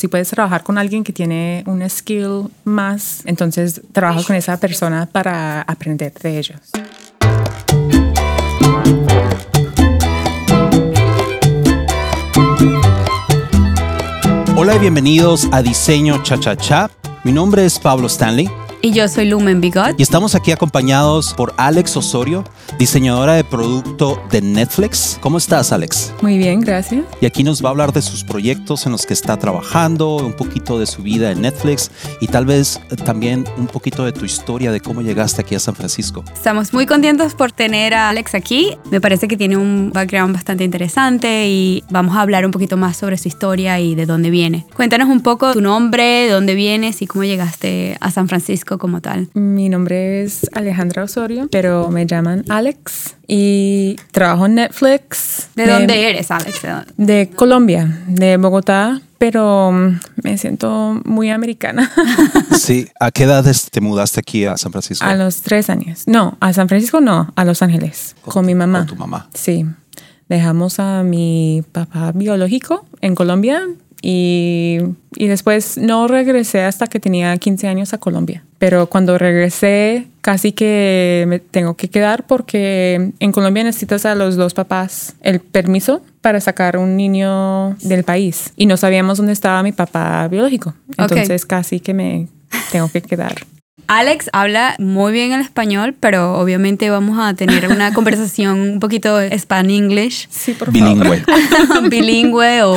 Si puedes trabajar con alguien que tiene un skill más, entonces trabaja con esa persona para aprender de ellos. Hola y bienvenidos a Diseño Cha Cha Cha. Mi nombre es Pablo Stanley y yo soy Lumen Bigot. Y estamos aquí acompañados por Alex Osorio, diseñadora de producto de Netflix. ¿Cómo estás, Alex? Muy bien, gracias. Y aquí nos va a hablar de sus proyectos en los que está trabajando, un poquito de su vida en Netflix y tal vez también un poquito de tu historia de cómo llegaste aquí a San Francisco. Estamos muy contentos por tener a Alex aquí. Me parece que tiene un background bastante interesante y vamos a hablar un poquito más sobre su historia y de dónde viene. Cuéntanos un poco tu nombre, de dónde vienes y cómo llegaste a San Francisco como tal? Mi nombre es Alejandra Osorio, pero me llaman Alex y trabajo en Netflix. ¿De, dónde eres, Alex? ¿De, Colombia, de Bogotá, pero mm, me siento muy americana. Sí, ¿a qué edad te mudaste aquí a San Francisco? A los tres años. No, a San Francisco no, a Los Ángeles, con, mi mamá. Con tu mamá. Sí. Dejamos a mi papá biológico en Colombia y, y, después no regresé hasta que tenía 15 años a Colombia. Pero cuando regresé, casi que me tengo que quedar porque en Colombia necesitas a los dos papás el permiso para sacar un niño del país. Y no sabíamos dónde estaba mi papá biológico. Entonces casi que me tengo que quedar. Alex habla muy bien el español, pero obviamente vamos a tener una conversación un poquito span-english. Sí, por Bilingüe. Bilingüe o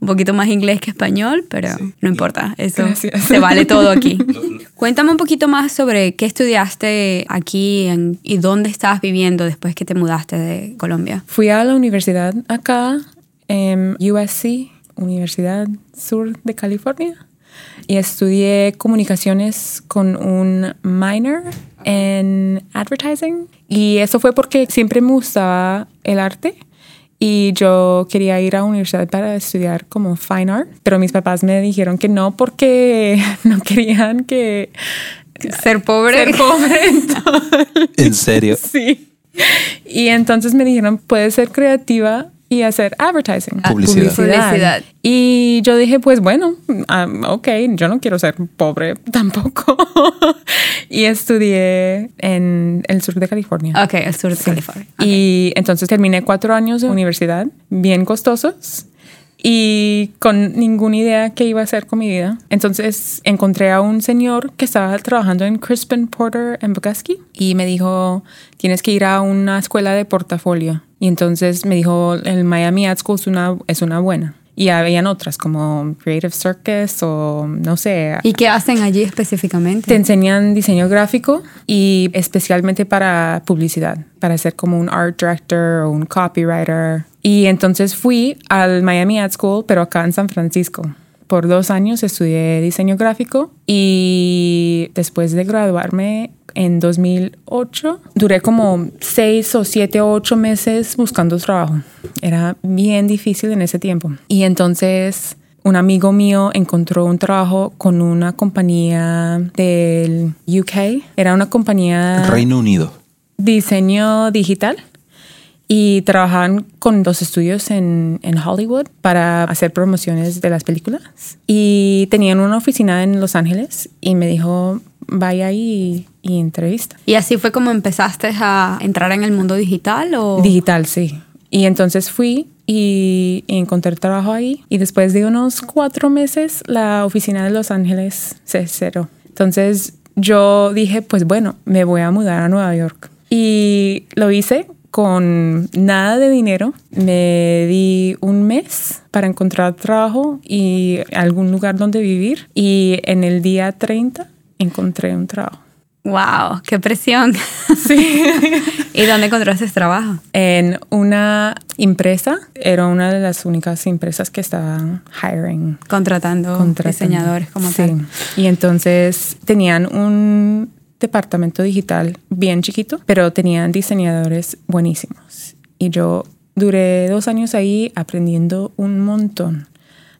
un poquito más inglés que español, pero no importa, eso se vale todo aquí. Cuéntame un poquito más sobre qué estudiaste aquí y dónde estabas viviendo después que te mudaste de Colombia. Fui a la universidad acá, en USC, Universidad Sur de California, y estudié comunicaciones con un minor en advertising. Y eso fue porque siempre me gustaba el arte y yo quería ir a la universidad para estudiar como fine art, pero mis papás me dijeron que no porque no querían que ser pobre. Ser pobre. ¿En serio? Sí. Y entonces me dijeron, puedes ser creativa y hacer advertising. Ah, publicidad. Y yo dije, pues bueno, um, ok, yo no quiero ser pobre tampoco. y estudié en el sur de California. Ok, el sur de California. Y entonces terminé cuatro años de universidad, bien costosos y con ninguna idea qué iba a hacer con mi vida. Entonces encontré a un señor que estaba trabajando en Crispin Porter en Bukowski y me dijo, tienes que ir a una escuela de portafolio. Y entonces me dijo, el Miami Ad School es una, es una buena. Y habían otras como Creative Circus o no sé. ¿Y qué hacen allí específicamente? Te enseñan diseño gráfico y especialmente para publicidad, para ser como un art director o un copywriter. Y entonces fui al Miami Ad School, pero acá en San Francisco. Por dos años estudié diseño gráfico y después de graduarme en 2008. Duré como seis o siete o ocho meses buscando trabajo. Era bien difícil en ese tiempo. Y entonces un amigo mío encontró un trabajo con una compañía del UK. Era una compañía... Reino Unido. Diseño digital y trabajaban con dos estudios en, en, Hollywood para hacer promociones de las películas. Y tenían una oficina en Los Ángeles y me dijo, vaya y, y entrevista. ¿Y así fue como empezaste a entrar en el mundo digital? O? Digital, sí. Y entonces fui y, encontré trabajo ahí. Y después de unos cuatro meses, la oficina de Los Ángeles se cerró. Entonces yo dije, pues bueno, me voy a mudar a Nueva York. Y lo hice con nada de dinero. Me di un mes para encontrar trabajo y algún lugar donde vivir. Y en el día 30 encontré un trabajo. ¡Wow! ¡Qué presión! Sí. ¿Y dónde encontraste ese trabajo? En una empresa. Era una de las únicas empresas que estaban hiring. Contratando, diseñadores como sí. tal. Y entonces tenían un departamento digital bien chiquito, pero tenían diseñadores buenísimos. Y yo duré dos años ahí aprendiendo un montón,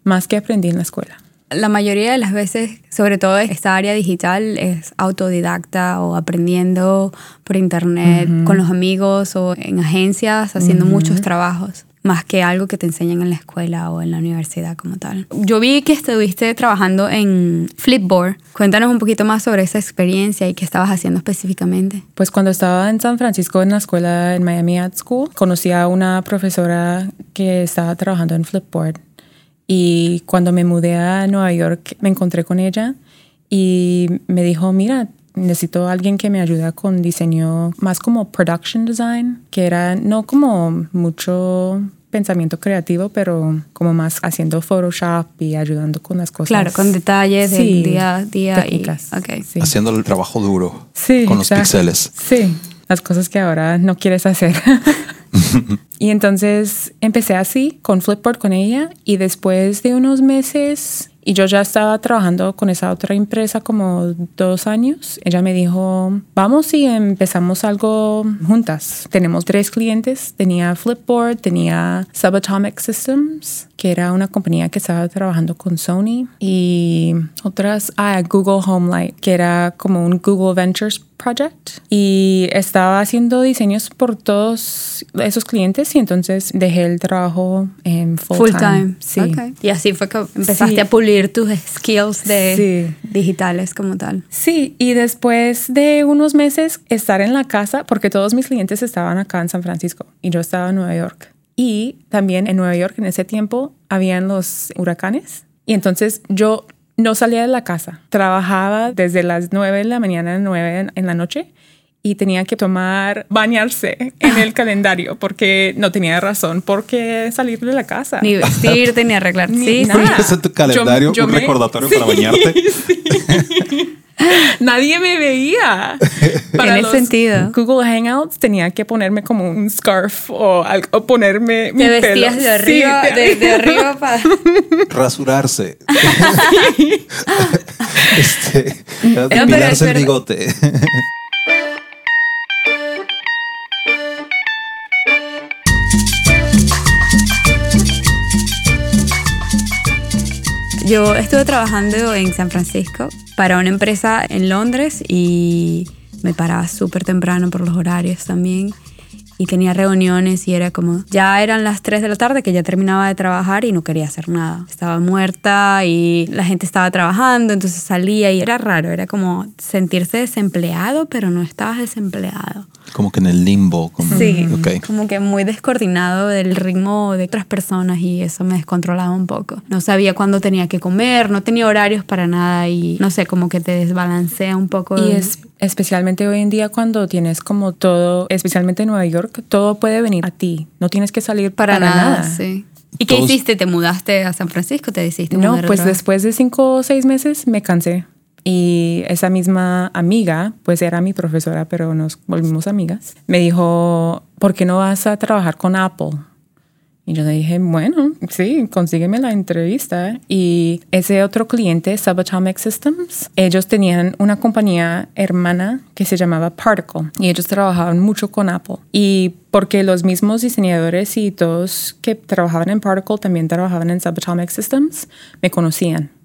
más que aprendí en la escuela la mayoría de las veces, sobre todo esta área digital, es autodidacta o aprendiendo por internet con los amigos o en agencias, haciendo muchos trabajos. Más que algo que te enseñan en la escuela o en la universidad como tal. Yo vi que estuviste trabajando en Flipboard. Cuéntanos un poquito más sobre esa experiencia y qué estabas haciendo específicamente. Pues cuando estaba en San Francisco en la escuela en Miami Art School, conocí a una profesora que estaba trabajando en Flipboard. Y cuando me mudé a Nueva York, me encontré con ella y me dijo, mira, necesito a alguien que me ayude con diseño más como production design, que era no como mucho pensamiento creativo, pero como más haciendo Photoshop y ayudando con las cosas. Claro, con detalles del día a día. Técnicas. Y, Haciendo el trabajo duro con los píxeles. Sí, las cosas que ahora no quieres hacer. y entonces empecé así, con Flipboard con ella, y después de unos meses y yo ya estaba trabajando con esa otra empresa como dos años. Ella me dijo, vamos y empezamos algo juntas. Tenemos tres clientes. Tenía Flipboard, tenía Subatomic Systems, que era una compañía que estaba trabajando con Sony. Y otras, ah, Google Homelight, que era como un Google Ventures Project. Y estaba haciendo diseños por todos esos clientes y entonces dejé el trabajo en full, time. Sí. Y así fue que empezaste a pulir tus skills de digitales como tal. Sí, y después de unos meses estar en la casa, porque todos mis clientes estaban acá en San Francisco y yo estaba en Nueva York. Y también en Nueva York en ese tiempo habían los huracanes. Y entonces yo no salía de la casa. Trabajaba desde las 9 de la mañana a 9 en la noche y tenía que tomar, bañarse en el calendario porque no tenía razón por qué salir de la casa. Ni vestirte, ni arreglar. Sí, nada. ¿Es tu calendario un recordatorio para bañarte? Nadie me veía. Para Tiene sentido. Google Hangouts tenía que ponerme como un scarf o, algo, ponerme mi Te vestías de arriba, de, arriba para... Rasurarse. este, depilarse el bigote. Yo estuve trabajando en San Francisco para una empresa en Londres y me paraba súper temprano por los horarios también y tenía reuniones y era como, ya eran las 3 de la tarde que ya terminaba de trabajar y no quería hacer nada. Estaba muerta y la gente estaba trabajando, entonces salía y era raro, era como sentirse desempleado, pero no estabas desempleado. Como que en el limbo. Como, sí, como que muy descoordinado del ritmo de otras personas y eso me descontrolaba un poco. No sabía cuándo tenía que comer, no tenía horarios para nada y no sé, como que te desbalancea un poco. Y es especialmente hoy en día cuando tienes como todo, especialmente en Nueva York, todo puede venir a ti. No tienes que salir para, nada. Sí. ¿Y qué hiciste? ¿Te mudaste a San Francisco? ¿Te decidiste No, pues después de cinco o seis meses me cansé. Y esa misma amiga, pues era mi profesora, pero nos volvimos amigas, me dijo, ¿por qué no vas a trabajar con Apple? Y yo le dije, bueno, sí, consígueme la entrevista. Y ese otro cliente, Subatomic Systems, ellos tenían una compañía hermana que se llamaba Particle y ellos trabajaban mucho con Apple. Y porque los mismos diseñadores y todos que trabajaban en Particle también trabajaban en Subatomic Systems, me conocían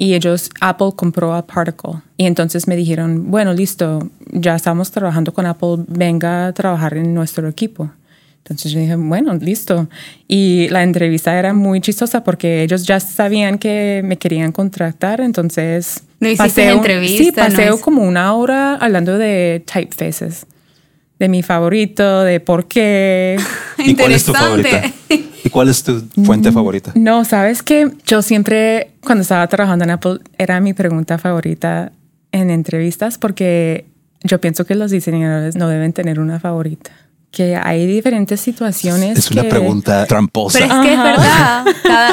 y ellos, Apple compró a Particle. Y entonces me dijeron, bueno, listo, ya estamos trabajando con Apple, venga a trabajar en nuestro equipo. Entonces yo dije, bueno, listo. Y la entrevista era muy chistosa porque ellos ya sabían que me querían contratar, entonces... ¿No hiciste entrevista? Sí, pasé como una hora hablando de typefaces, de mi favorito, de por qué. ¿Y cuál es tu favorita? ¿Y cuál es tu fuente favorita? No, sabes que yo siempre, cuando estaba trabajando en Apple, era mi pregunta favorita en entrevistas porque yo pienso que los diseñadores no deben tener una favorita que hay diferentes situaciones. Es una pregunta tramposa. Pero es que es verdad.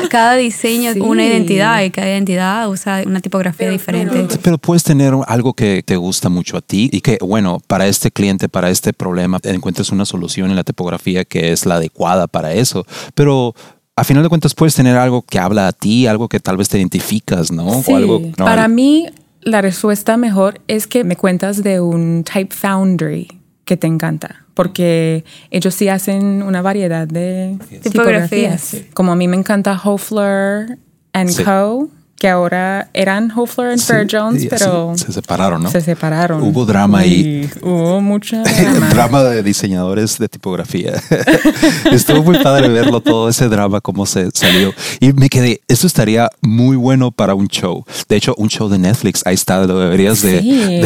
Cada, diseño es una identidad y cada identidad usa una tipografía diferente. Pero, puedes tener algo que te gusta mucho a ti y que, bueno, para este cliente, para este problema, encuentres una solución en la tipografía que es la adecuada para eso. Pero a final de cuentas puedes tener algo que habla a ti, algo que tal vez te identificas, ¿no? Sí. algo, Para mí, la respuesta mejor es que me cuentas de un Type Foundry que te encanta porque ellos sí hacen una variedad de tipografías. Como a mí me encanta Hofler and Co., que ahora eran Hofler y Fair Jones, pero se separaron, ¿no? Se separaron. Hubo drama ahí. Hubo mucha drama. drama de diseñadores de tipografía. Estuvo muy padre verlo todo ese drama cómo se salió y me quedé. Eso estaría muy bueno para un show. De hecho, un show de Netflix. Ahí está. Lo deberías de. Sí.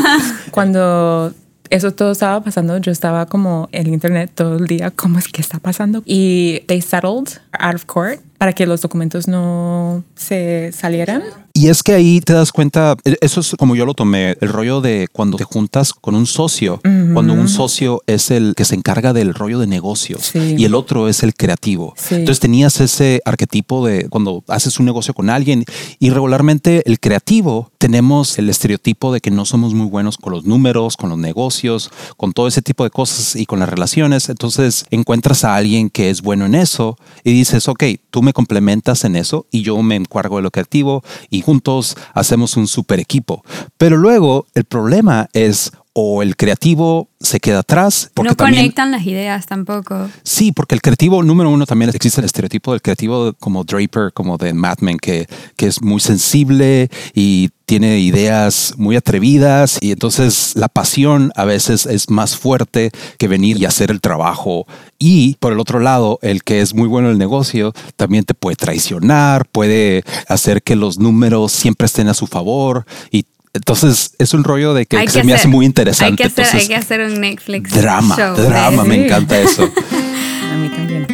Cuando eso todo estaba pasando, yo estaba como en internet todo el día, ¿cómo es que está pasando? Y they settled out of court para que los documentos no se salieran. Y es que ahí te das cuenta, e, eso es como yo lo tomé, el rollo de cuando te juntas con un socio, cuando un socio es el que se encarga del rollo de negocios y el otro es el creativo. Entonces tenías ese arquetipo de cuando haces un negocio con alguien y regularmente el creativo tenemos el estereotipo de que no somos muy buenos con los números, con los negocios, con todo ese tipo de cosas y con las relaciones. Entonces encuentras a alguien que es bueno en eso y dices, ok, tú me complementas en eso y yo me encargo de lo creativo y juntos hacemos un super equipo. Pero luego el problema es o el creativo se queda atrás. Porque no conectan las ideas tampoco. Sí, porque el creativo, número uno, también existe el estereotipo del creativo como Draper, como de Mad Men, que, que es muy sensible y tiene ideas muy atrevidas y entonces la pasión a veces es más fuerte que venir y hacer el trabajo. Y por el otro lado, el que es muy bueno en el negocio también te puede traicionar, puede hacer que los números siempre estén a su favor y entonces es un rollo de que, se me hace muy interesante. Hay que, hacer, hay que hacer un Netflix. Drama, drama, me encanta eso. A mí también.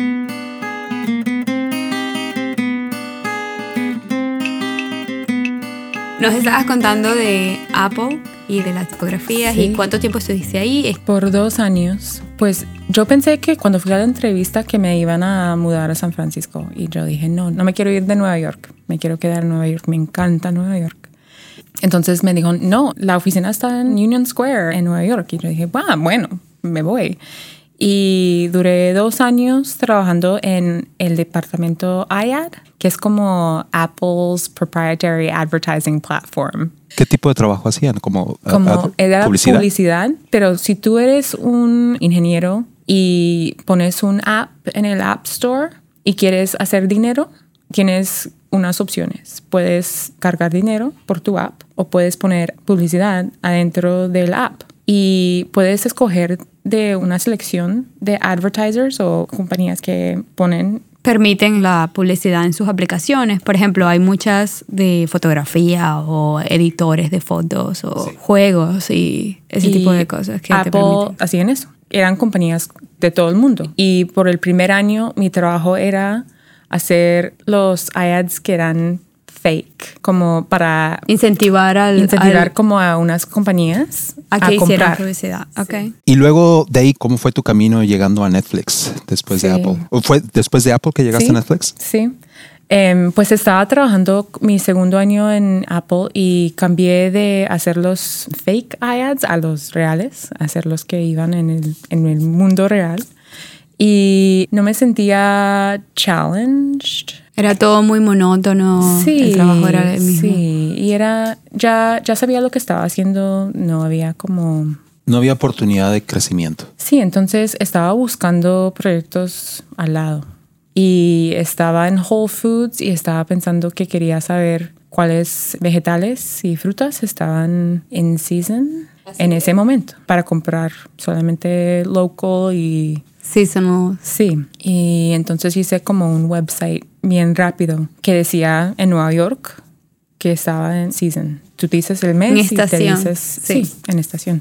Nos estabas contando de Apple y de las tipografías y cuánto tiempo estuviste ahí. Por dos años. Pues yo pensé que cuando fui a la entrevista que me iban a mudar a San Francisco y yo dije, no, no me quiero ir de Nueva York, me quiero quedar en Nueva York, me encanta Nueva York. Entonces me dijo, no, la oficina está en Union Square, en Nueva York. Y yo dije, bueno, me voy. Y duré dos años trabajando en el departamento IAD, que es como Apple's proprietary advertising platform. ¿Qué tipo de trabajo hacían? Como, como era publicidad? publicidad, pero si tú eres un ingeniero y pones un app en el App Store y quieres hacer dinero, tienes unas opciones. Puedes cargar dinero por tu app o puedes poner publicidad adentro del app y puedes escoger de una selección de advertisers o compañías que ponen permiten la publicidad en sus aplicaciones. Por ejemplo, hay muchas de fotografía o editores de fotos o juegos y ese tipo de cosas que Apple te hacían eso. Eran compañías de todo el mundo. Y por el primer año mi trabajo era hacer los ads que eran fake, como para incentivar al incentivar como a unas compañías a que hicieran publicidad. Okay. Y luego de ahí, ¿cómo fue tu camino llegando a Netflix después de Apple? ¿Fue después de Apple que llegaste a Netflix? Sí. Em, pues estaba trabajando mi segundo año en Apple y cambié de hacer los fake ads a los reales, a hacer los que iban en el, en el mundo real y no me sentía challenged. Era todo muy monótono. Sí, el trabajo era el mismo. Sí, y era ya ya sabía lo que estaba haciendo, no había como no había oportunidad de crecimiento. Sí, entonces estaba buscando proyectos al lado y estaba en Whole Foods y estaba pensando que quería saber cuáles vegetales y frutas estaban en season en ese momento para comprar solamente local y Seasonal. Sí, y entonces hice como un website bien rápido que decía en Nueva York que estaba en season. Tú dices el mes en y te dices sí. en estación.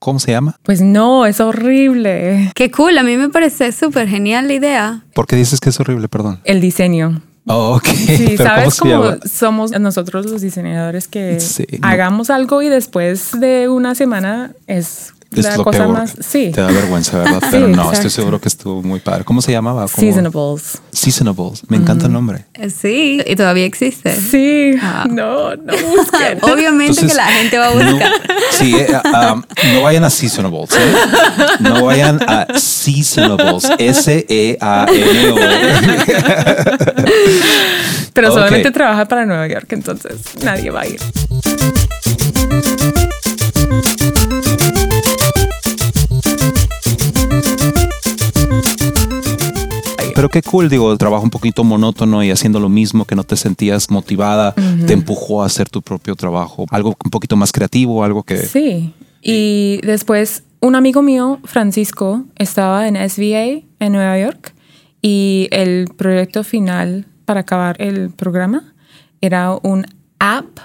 ¿Cómo se llama? Pues no, es horrible. Qué cool, a mí me parece súper genial la idea. ¿Por qué dices que es horrible, perdón? El diseño. Oh, ok. Sí, ¿sabes cómo, somos nosotros los diseñadores que hagamos algo y después de una semana es es la lo cosa más. Sí. Te da vergüenza, ¿verdad? Pero no, estoy seguro que estuvo muy padre. ¿Cómo se llamaba? Seasonables. Seasonables. Me encanta el nombre. Eh, sí, y todavía existe. Sí. Ah. No, no busquen. Obviamente que la gente va a buscar. sí, eh, um, no vayan a Seasonables. ¿eh? No vayan a Seasonables. S-E-A-N-O. Pero solamente trabaja para Nueva York, entonces nadie va a ir. Pero qué cool, digo, el trabajo un poquito monótono y haciendo lo mismo, que no te sentías motivada, te empujó a hacer tu propio trabajo, algo un poquito más creativo, algo que... Sí, y después un amigo mío, Francisco, estaba en SVA en Nueva York y el proyecto final para acabar el programa era un app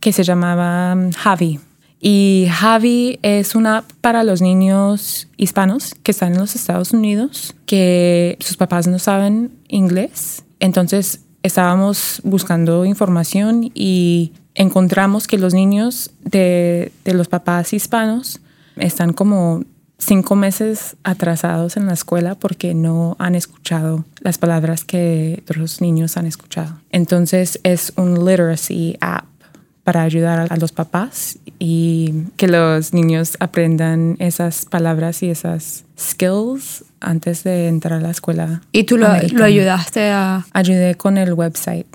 que se llamaba um, Javi. Y Javi es una app para los niños hispanos que están en los Estados Unidos, que sus papás no saben inglés. Entonces estábamos buscando información y encontramos que los niños de, los papás hispanos están como cinco meses atrasados en la escuela porque no han escuchado las palabras que otros niños han escuchado. Entonces es un literacy app para ayudar a los papás y que los niños aprendan esas palabras y esas skills antes de entrar a la escuela. ¿Y tú lo, lo ayudaste a...? Ayudé con el website.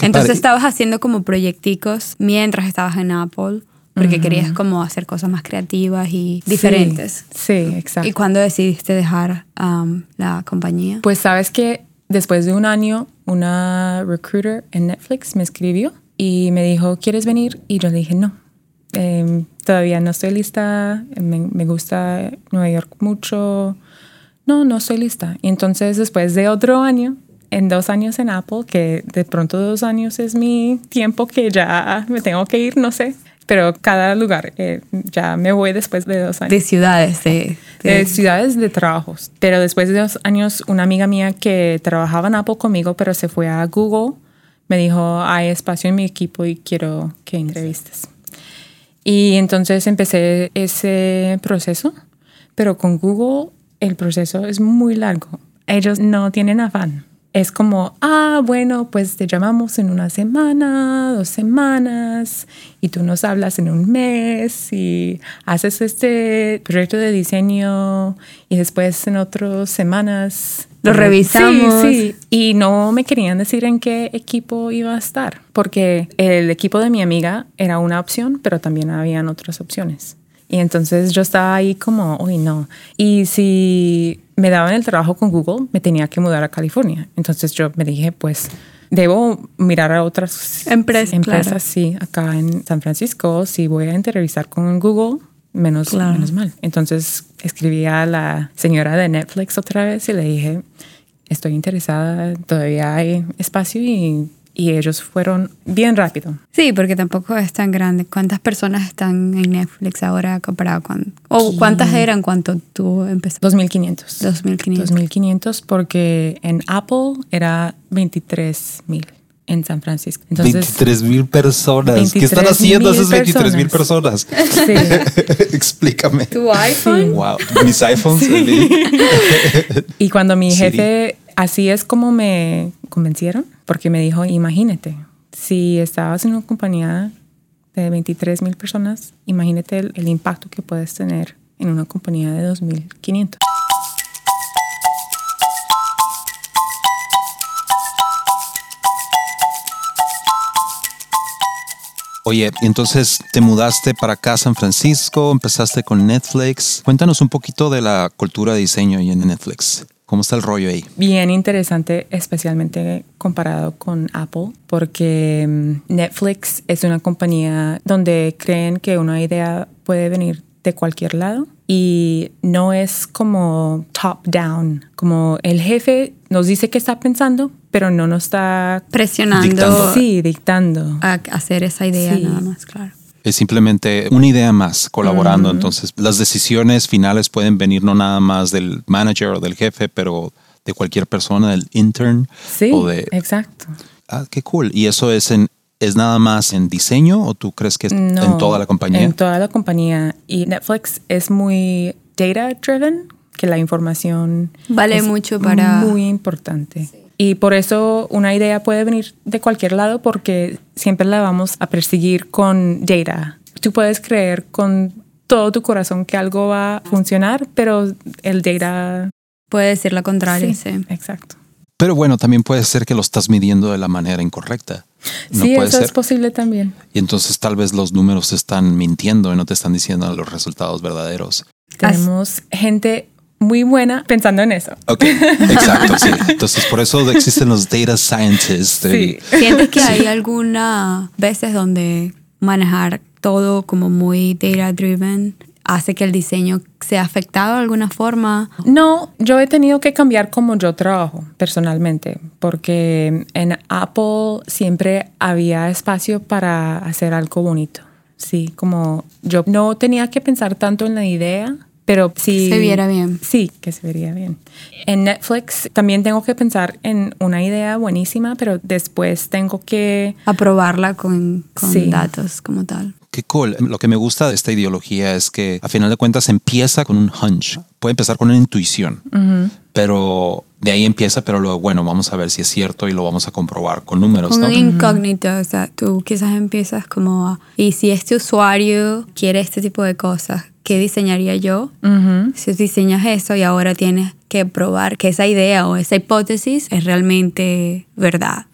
Entonces estabas haciendo como proyecticos mientras estabas en Apple porque querías como hacer cosas más creativas y diferentes. Sí, exacto. ¿Y cuándo decidiste dejar um, la compañía? Pues sabes que después de un año, una recruiter en Netflix me escribió y me dijo, ¿quieres venir? Y yo le dije, no, em, todavía no estoy lista, me, me, gusta Nueva York mucho, no, no estoy lista. Y entonces después de otro año, en dos años en Apple, que de pronto dos años es mi tiempo que ya me tengo que ir, no sé, pero cada lugar, eh, ya me voy después de dos años. De ciudades, de, de... ciudades de trabajos. Pero después de dos años, una amiga mía que trabajaba en Apple conmigo, pero se fue a Google, me dijo, hay espacio en mi equipo y quiero que entrevistes. Y entonces empecé ese proceso, pero con Google el proceso es muy largo. Ellos no tienen afán es como, ah, bueno, pues te llamamos en una semana, dos semanas, y tú nos hablas en un mes y haces este proyecto de diseño y después en otras semanas lo revisamos. Sí, sí. Y no me querían decir en qué equipo iba a estar, porque el equipo de mi amiga era una opción, pero también habían otras opciones. Y entonces yo estaba ahí como, uy, no. Y si me daban el trabajo con Google, me tenía que mudar a California. Entonces yo me dije, pues debo mirar a otras empresas, empresas sí, acá en San Francisco. Si voy a entrevistar con Google, menos, menos mal. Entonces escribí a la señora de Netflix otra vez y le dije, estoy interesada, todavía hay espacio y y ellos fueron bien rápido. Sí, porque tampoco es tan grande. ¿Cuántas personas están en Netflix ahora comparado con... o cuántas eran cuando tú empezaste? 2.500. 2.500. 2.500 porque en Apple era 23.000 en San Francisco. Entonces, 23 mil personas. ¿Qué están haciendo esas 23 mil personas? Sí. Explícame. ¿Tu iPhone? Wow. Mis iPhones. y cuando mi jefe, así es como me convencieron porque me dijo, imagínate, si estabas en una compañía de 23 mil personas, imagínate el, impacto que puedes tener en una compañía de 2.500. Oye, entonces te mudaste para acá a San Francisco, empezaste con Netflix. Cuéntanos un poquito de la cultura de diseño ahí en Netflix. ¿Cómo está el rollo ahí? Bien interesante, especialmente comparado con Apple, porque mm, Netflix es una compañía donde creen que una idea puede venir de cualquier lado y no es como top down, como el jefe nos dice que está pensando, pero no nos está presionando. Dictando. Sí, dictando. A hacer esa idea nada más, claro es simplemente una idea más colaborando. Entonces, las decisiones finales pueden venir no nada más del manager o del jefe, pero de cualquier persona, del intern. Sí, o de, exacto. Ah, qué cool. ¿Y eso es en es nada más en diseño o tú crees que es en toda la compañía? En toda la compañía. Y Netflix es muy data driven, que la información vale mucho para muy importante. Y por eso una idea puede venir de cualquier lado porque siempre la vamos a perseguir con data. Tú puedes creer con todo tu corazón que algo va a funcionar, pero el data... Puede decir lo contrario, sí. Exacto. Pero bueno, también puede ser que lo estás midiendo de la manera incorrecta. sí, eso es posible también. Y entonces tal vez los números están mintiendo y no te están diciendo los resultados verdaderos. Tenemos gente muy buena pensando en eso. Ok, exacto, sí. Entonces, por eso existen los data scientists. Sí. ¿Sientes que hay algunas veces donde manejar todo como muy data driven hace que el diseño sea afectado de alguna forma? No, yo he tenido que cambiar cómo yo trabajo personalmente, porque en Apple siempre había espacio para hacer algo bonito. Sí, como yo no tenía que pensar tanto en la idea, pero sí. Se viera bien. Sí, que se vería bien. En Netflix también tengo que pensar en una idea buenísima, pero después tengo que. Aprobarla con, con datos como tal. Qué cool. Lo que me gusta de esta ideología es que a final de cuentas empieza con un hunch. Puede empezar con una intuición, pero de ahí empieza, pero luego, bueno, vamos a ver si es cierto y lo vamos a comprobar con números. Con ¿no? un incógnito, o sea, tú quizás empiezas como, a, y si este usuario quiere este tipo de cosas, ¿qué diseñaría yo? Si diseñas eso y ahora tienes que probar que esa idea o esa hipótesis es realmente verdad.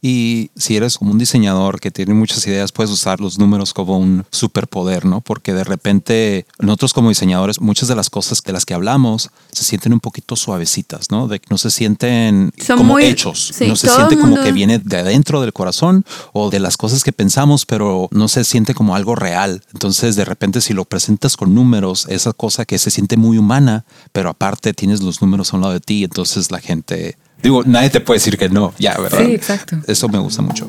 Y si eres como un diseñador que tiene muchas ideas, puedes usar los números como un superpoder, ¿no? Porque de repente nosotros como diseñadores, muchas de las cosas de las que hablamos se sienten un poquito suavecitas, ¿no? De que no se sienten como hechos, no se siente como que viene de adentro del corazón o de las cosas que pensamos, pero no se siente como algo real. Entonces, de repente, si lo presentas con números, esa cosa que se siente muy humana, pero aparte tienes los números a un lado de ti, entonces la gente Digo, nadie te puede decir que no, ya, ¿verdad? Sí, exacto. Eso me gusta mucho.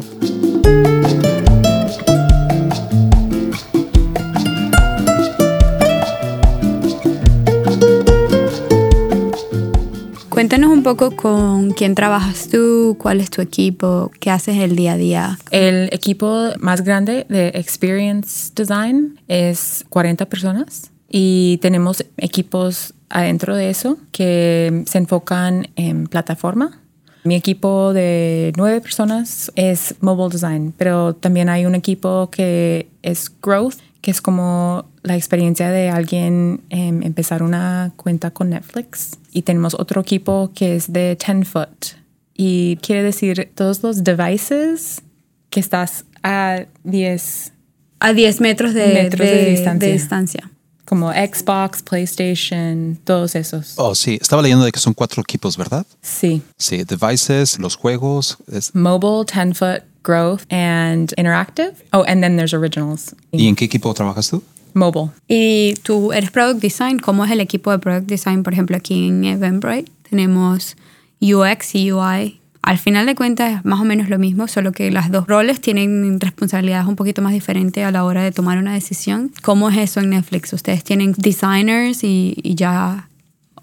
Cuéntanos un poco con quién trabajas tú, cuál es tu equipo, qué haces el día a día. El equipo más grande de Experience Design es 40 personas y tenemos equipos adentro de eso que se enfocan en plataforma. Mi equipo de nueve personas es Mobile Design, pero también hay un equipo que es Growth, que es como la experiencia de alguien em, empezar una cuenta con Netflix. Y tenemos otro equipo que es de 10 foot. Y quiere decir todos los devices que estás a 10 a 10 metros de, metros de, distancia. de distancia como Xbox, PlayStation, todos esos. Oh, sí. Estaba leyendo de que son cuatro equipos, ¿verdad? Sí. Sí, devices, los juegos. Es... Mobile, 10 foot, growth, and interactive. Oh, and then there's originals. ¿Y en qué equipo trabajas tú? Mobile. Y tú eres product design. ¿Cómo es el equipo de product design, por ejemplo, aquí en Eventbrite? Tenemos UX y UI al final de cuentas es más o menos lo mismo, solo que las dos roles tienen responsabilidades un poquito más diferentes a la hora de tomar una decisión. ¿Cómo es eso en Netflix? ¿Ustedes tienen designers y, y ya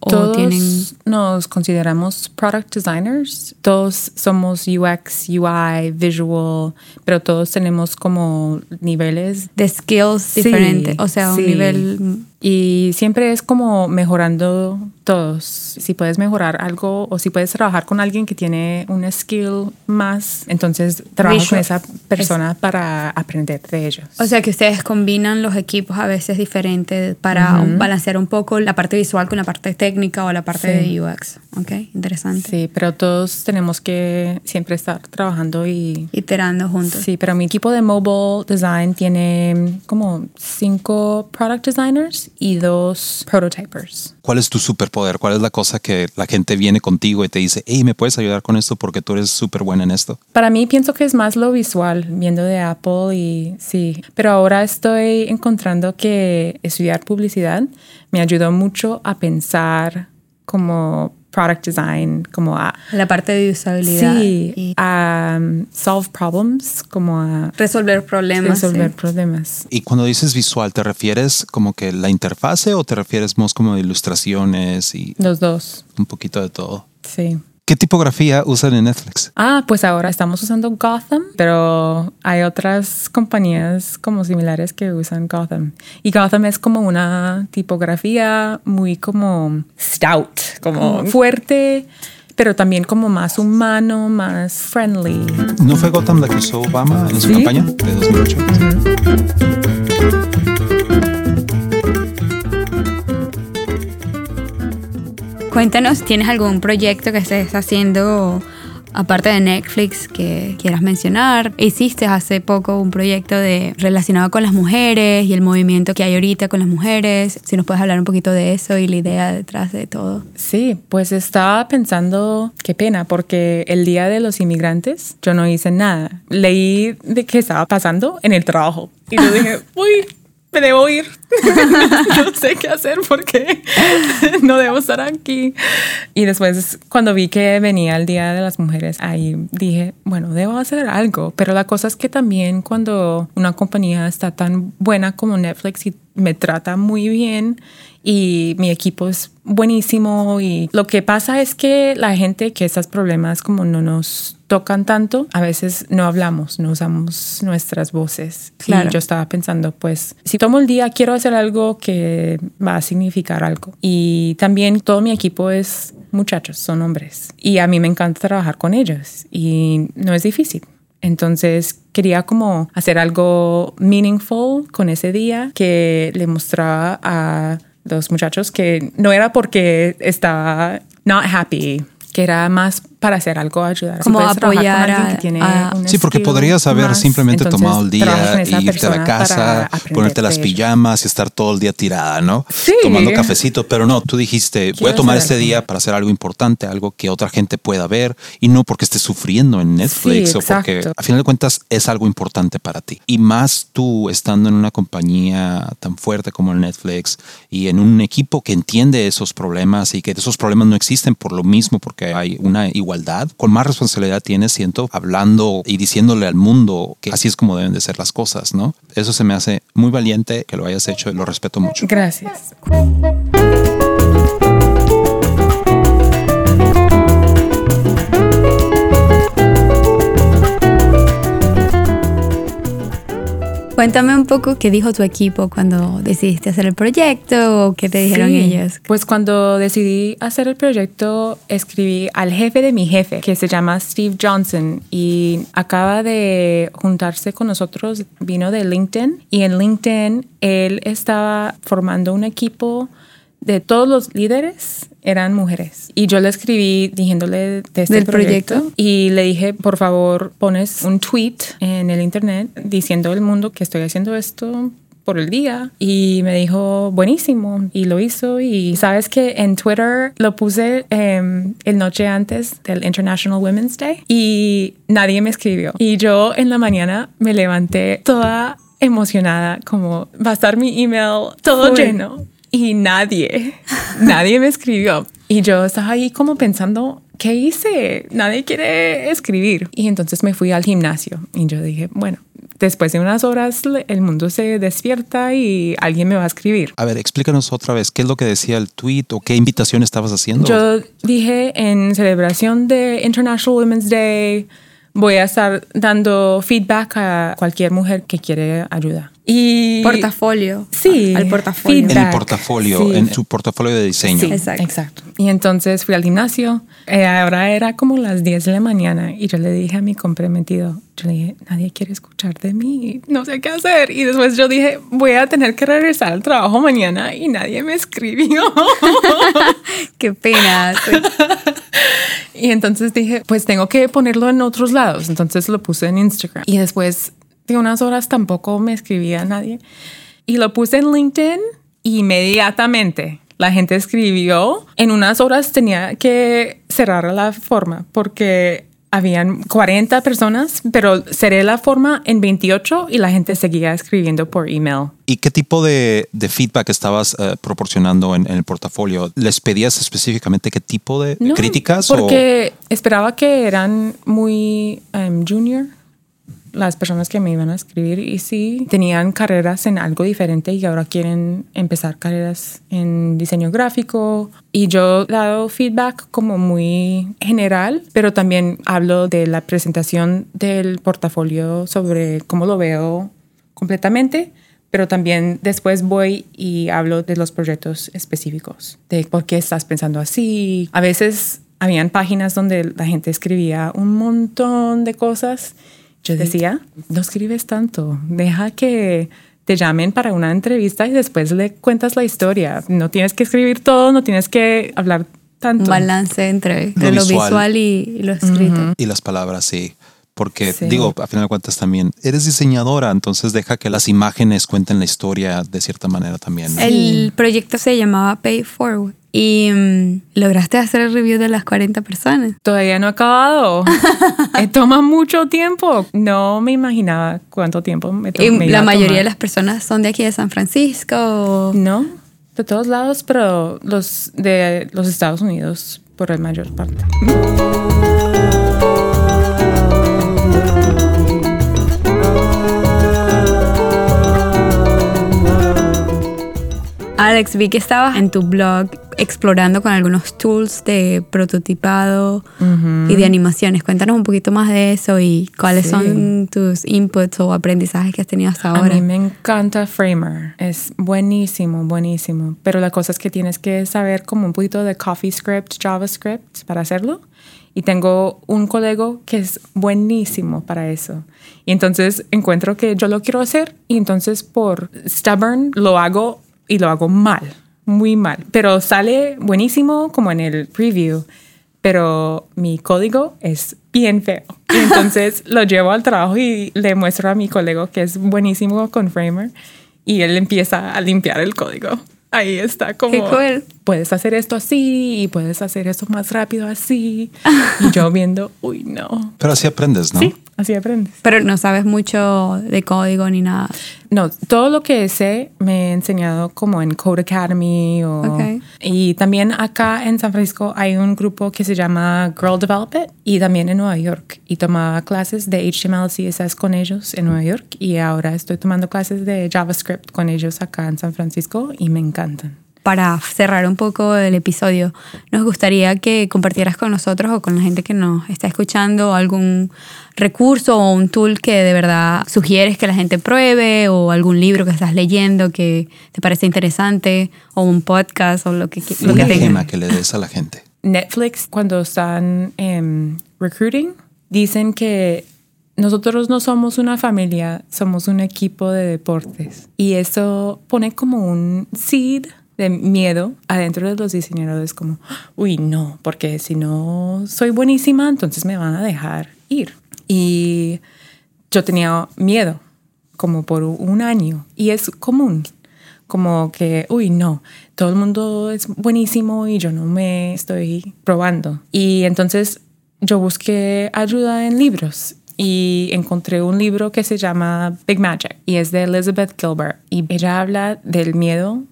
todos tienen... nos consideramos product designers. Todos somos UX, UI, visual, pero todos tenemos como niveles de skills diferentes. O sea, un nivel y siempre es como mejorando todos. Si puedes mejorar algo o si puedes trabajar con alguien que tiene un skill más, entonces trabaja con esa persona para aprender de ellos. O sea que ustedes combinan los equipos a veces diferentes para balancear un poco la parte visual con la parte técnica o la parte de UX. Ok, interesante. Sí, pero todos tenemos que siempre estar trabajando y... Iterando juntos. Sí, pero mi equipo de mobile design tiene como cinco product designers y dos prototypers. ¿Cuál es tu superpoder? ¿Cuál es la cosa que la gente viene contigo y te dice, hey, ¿me puedes ayudar con esto porque tú eres súper buena en esto? Para mí pienso que es más lo visual, viendo de Apple y sí, pero ahora estoy encontrando que estudiar publicidad me ayudó mucho a pensar como product design, como a... La parte de usabilidad. Sí, a um, solve problems, como a... Resolver problemas. Resolver problemas. Y cuando dices visual, ¿te refieres como que la interfase o te refieres más como de ilustraciones y... Los dos. Un poquito de todo. Sí. ¿Qué tipografía usan en Netflix? Ah, pues ahora estamos usando Gotham, pero hay otras compañías como similares que usan Gotham. Y Gotham es como una tipografía muy como stout, como fuerte, pero también como más humano, más friendly. ¿No fue Gotham la que usó Obama en su campaña de 2008? Cuéntanos, ¿tienes algún proyecto que estés haciendo aparte de Netflix, que quieras mencionar. Hiciste hace poco un proyecto de, relacionado con las mujeres y el movimiento que hay ahorita con las mujeres. Si nos puedes hablar un poquito de eso y la idea detrás de todo. Sí, pues estaba pensando, qué pena, porque el Día de los Inmigrantes yo no hice nada. Leí de qué estaba pasando en el trabajo y yo dije, uy, me debo ir. no sé qué hacer porque no debo estar aquí. Y después, cuando vi que venía el Día de las Mujeres, ahí dije, bueno, debo hacer algo. Pero la cosa es que también cuando una compañía está tan buena como Netflix y me trata muy bien y mi equipo es buenísimo y lo que pasa es que la gente que esos problemas como no nos tocan tanto, a veces no hablamos, no usamos nuestras voces. Claro. Y yo estaba pensando, pues, si tomo el día, quiero hacer algo que va a significar algo. Y también todo mi equipo es muchachos, son hombres. Y a mí me encanta trabajar con ellos y no es difícil. Entonces quería como hacer algo meaningful con ese día que le mostraba a los muchachos que no era porque estaba not happy, que era más para hacer algo, ayudar. Como apoyar a, que tiene Sí, porque podrías haber simplemente tomado el día y irte a la casa, ponerte las pijamas y estar todo el día tirada, ¿no? Sí. Tomando cafecito, pero no, tú dijiste, voy a tomar este día para hacer algo importante, algo que otra gente pueda ver y no porque estés sufriendo en Netflix o porque a final de cuentas es algo importante para ti. Y más tú estando en una compañía tan fuerte como Netflix y en un equipo que entiende esos problemas y que esos problemas no existen por lo mismo porque hay una igualdad igualdad, con más responsabilidad tienes, siento, hablando y diciéndole al mundo que así es como deben de ser las cosas, ¿no? Eso se me hace muy valiente que lo hayas hecho y lo respeto mucho. Gracias. Cuéntame un poco qué dijo tu equipo cuando decidiste hacer el proyecto o qué te dijeron ellos. Pues cuando decidí hacer el proyecto, escribí al jefe de mi jefe, que se llama Steve Johnson, y acaba de juntarse con nosotros, vino de LinkedIn, y en LinkedIn él estaba formando un equipo de todos los líderes eran mujeres. Y yo le escribí diciéndole de este proyecto, y le dije, por favor, pones un tweet en el internet diciendo al mundo que estoy haciendo esto por el día y me dijo buenísimo y lo hizo y sabes que en Twitter lo puse eh, el noche antes del International Women's Day y nadie me escribió. Y yo en la mañana me levanté toda emocionada como va a estar mi email todo lleno y nadie, nadie me escribió. Y yo estaba ahí como pensando, ¿qué hice? Nadie quiere escribir. Y entonces me fui al gimnasio y yo dije, bueno, después de unas horas el mundo se despierta y alguien me va a escribir. A ver, explícanos otra vez, ¿qué es lo que decía el tweet o qué invitación estabas haciendo? Yo dije en celebración de International Women's Day, voy a estar dando feedback a cualquier mujer que quiere ayuda. Y portafolio. Sí, al portafolio. En el portafolio, en su portafolio de diseño. Sí, exacto. exacto. Y entonces fui al gimnasio. Eh, ahora era como las 10 de la mañana y yo le dije a mi comprometido, yo le dije, nadie quiere escuchar de mí, no sé qué hacer. Y después yo dije, voy a tener que regresar al trabajo mañana y nadie me escribió. qué pena. y entonces dije, pues tengo que ponerlo en otros lados. Entonces lo puse en Instagram. Y después de unas horas tampoco me escribía nadie. Y lo puse en LinkedIn inmediatamente. La gente escribió. En unas horas tenía que cerrar la forma porque habían 40 personas, pero cerré la forma en 28 y la gente seguía escribiendo por email. ¿Y qué tipo de, feedback estabas eh, proporcionando en, el portafolio? ¿Les pedías específicamente qué tipo de críticas? Porque esperaba que eran muy um, junior las personas que me iban a escribir y sí tenían carreras en algo diferente y ahora quieren empezar carreras en diseño gráfico y yo he dado feedback como muy general, pero también hablo de la presentación del portafolio sobre cómo lo veo completamente pero también después voy y hablo de los proyectos específicos, de por qué estás pensando así. A veces habían páginas donde la gente escribía un montón de cosas yo decía, no escribes tanto, deja que te llamen para una entrevista y después le cuentas la historia. No tienes que escribir todo, no tienes que hablar tanto. Un balance entre, lo, visual. y, lo escrito. Y las palabras, sí. Porque digo, a final de cuentas también eres diseñadora, entonces deja que las imágenes cuenten la historia de cierta manera también. El proyecto se llamaba Pay Forward. Y mm, lograste hacer el review de las 40 personas. Todavía no he acabado. toma mucho tiempo. No me imaginaba cuánto tiempo me tomó. ¿Y la mayoría de las personas son de aquí de San Francisco? No, de todos lados, pero los de los Estados Unidos por la mayor parte. Alex, vi que estabas en tu blog explorando con algunos tools de prototipado y de animaciones. Cuéntanos un poquito más de eso y cuáles son tus inputs o aprendizajes que has tenido hasta ahora. A mí me encanta Framer. Es buenísimo, buenísimo. Pero la cosa es que tienes que saber como un poquito de CoffeeScript, JavaScript para hacerlo. Y tengo un colega que es buenísimo para eso. Y entonces encuentro que yo lo quiero hacer y entonces por stubborn lo hago y lo hago mal, muy mal. Pero sale buenísimo como en el preview, pero mi código es bien feo. entonces lo llevo al trabajo y le muestro a mi colega que es buenísimo con Framer y él empieza a limpiar el código. Ahí está como... Qué cool. Puedes hacer esto así y puedes hacer esto más rápido así. y yo viendo, uy, no. Pero así aprendes, ¿no? Sí, así aprendes. Pero no sabes mucho de código ni nada. No, todo lo que sé me he enseñado como en Code Academy o, y también acá en San Francisco hay un grupo que se llama Girl Develop It y también en Nueva York y tomaba clases de HTML CSS con ellos en Nueva York y ahora estoy tomando clases de JavaScript con ellos acá en San Francisco y me encantan para cerrar un poco el episodio, nos gustaría que compartieras con nosotros o con la gente que nos está escuchando algún recurso o un tool que de verdad sugieres que la gente pruebe o algún libro que estás leyendo que te parece interesante o un podcast o lo que, lo que que le des a la gente. Netflix, cuando están en recruiting, dicen que nosotros no somos una familia, somos un equipo de deportes. Y eso pone como un seed de miedo adentro de los diseñadores como, uy, no, porque si no soy buenísima, entonces me van a dejar ir. Y yo tenía miedo como por un año y es común, como que, uy, no, todo el mundo es buenísimo y yo no me estoy probando. Y entonces yo busqué ayuda en libros y encontré un libro que se llama Big Magic y es de Elizabeth Gilbert y ella habla del miedo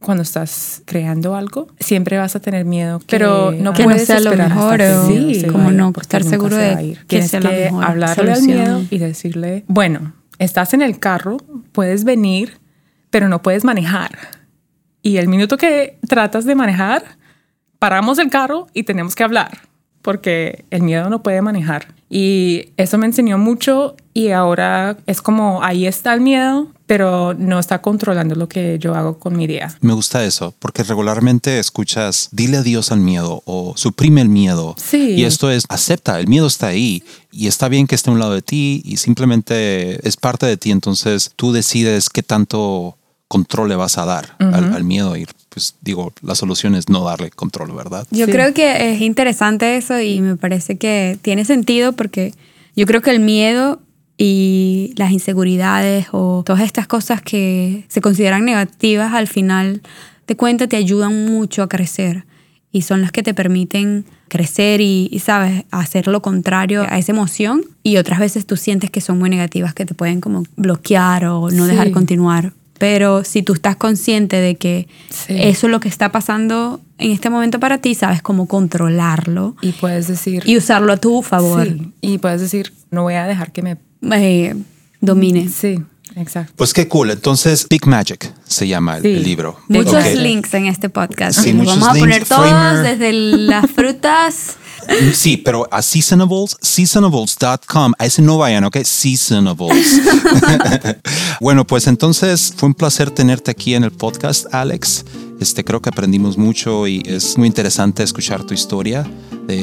cuando estás creando algo, siempre vas a tener miedo, pero no puedes sea lo mejor sí, como no estar seguro de que sea que hablarle al miedo y decirle, bueno, estás en el carro, puedes venir, pero no puedes manejar. Y el minuto que tratas de manejar, paramos el carro y tenemos que hablar, porque el miedo no puede manejar. Y eso me enseñó mucho y ahora es como ahí está el miedo, pero no está controlando lo que yo hago con mi día. Me gusta eso, porque regularmente escuchas, dile adiós al miedo o suprime el miedo. Sí. Y esto es, acepta, el miedo está ahí y está bien que esté a un lado de ti y simplemente es parte de ti, entonces tú decides qué tanto control le vas a dar al, miedo y pues digo, la solución es no darle control, ¿verdad? Yo creo que es interesante eso y me parece que tiene sentido porque yo creo que el miedo y las inseguridades o todas estas cosas que se consideran negativas al final de cuenta te ayudan mucho a crecer y son las que te permiten crecer y, sabes, hacer lo contrario a esa emoción y otras veces tú sientes que son muy negativas que te pueden como bloquear o no dejar continuar. Pero si tú estás consciente de que eso es lo que está pasando en este momento para ti, sabes cómo controlarlo. Y puedes decir... Y usarlo a tu favor. Y puedes decir, no voy a dejar que me eh, domine. Sí. Exacto. Pues qué cool. Entonces, Big Magic se llama el, libro. Muchos links en este podcast. Sí, Vamos a poner todos, desde las frutas. Sí, pero a Seasonables, seasonables.com. A ese no vayan, ¿ok? Seasonables. bueno, pues entonces fue un placer tenerte aquí en el podcast, Alex. Este, creo que aprendimos mucho y es muy interesante escuchar tu historia.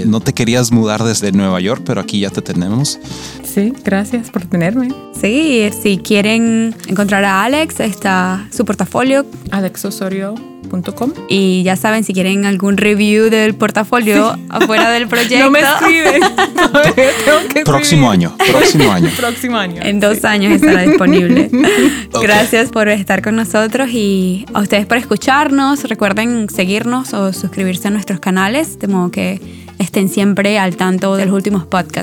No te querías mudar desde Nueva York, pero aquí ya te tenemos. Sí, gracias por tenerme. Sí, si quieren encontrar a Alex, está su portafolio. Alex Osorio gmail.com. Y ya saben, si quieren algún review del portafolio afuera del proyecto. no me escriben. próximo año, próximo año. próximo año. En dos años estará disponible. Gracias por estar con nosotros y a ustedes por escucharnos. Recuerden seguirnos o suscribirse a nuestros canales, de modo que estén siempre al tanto de los últimos podcasts.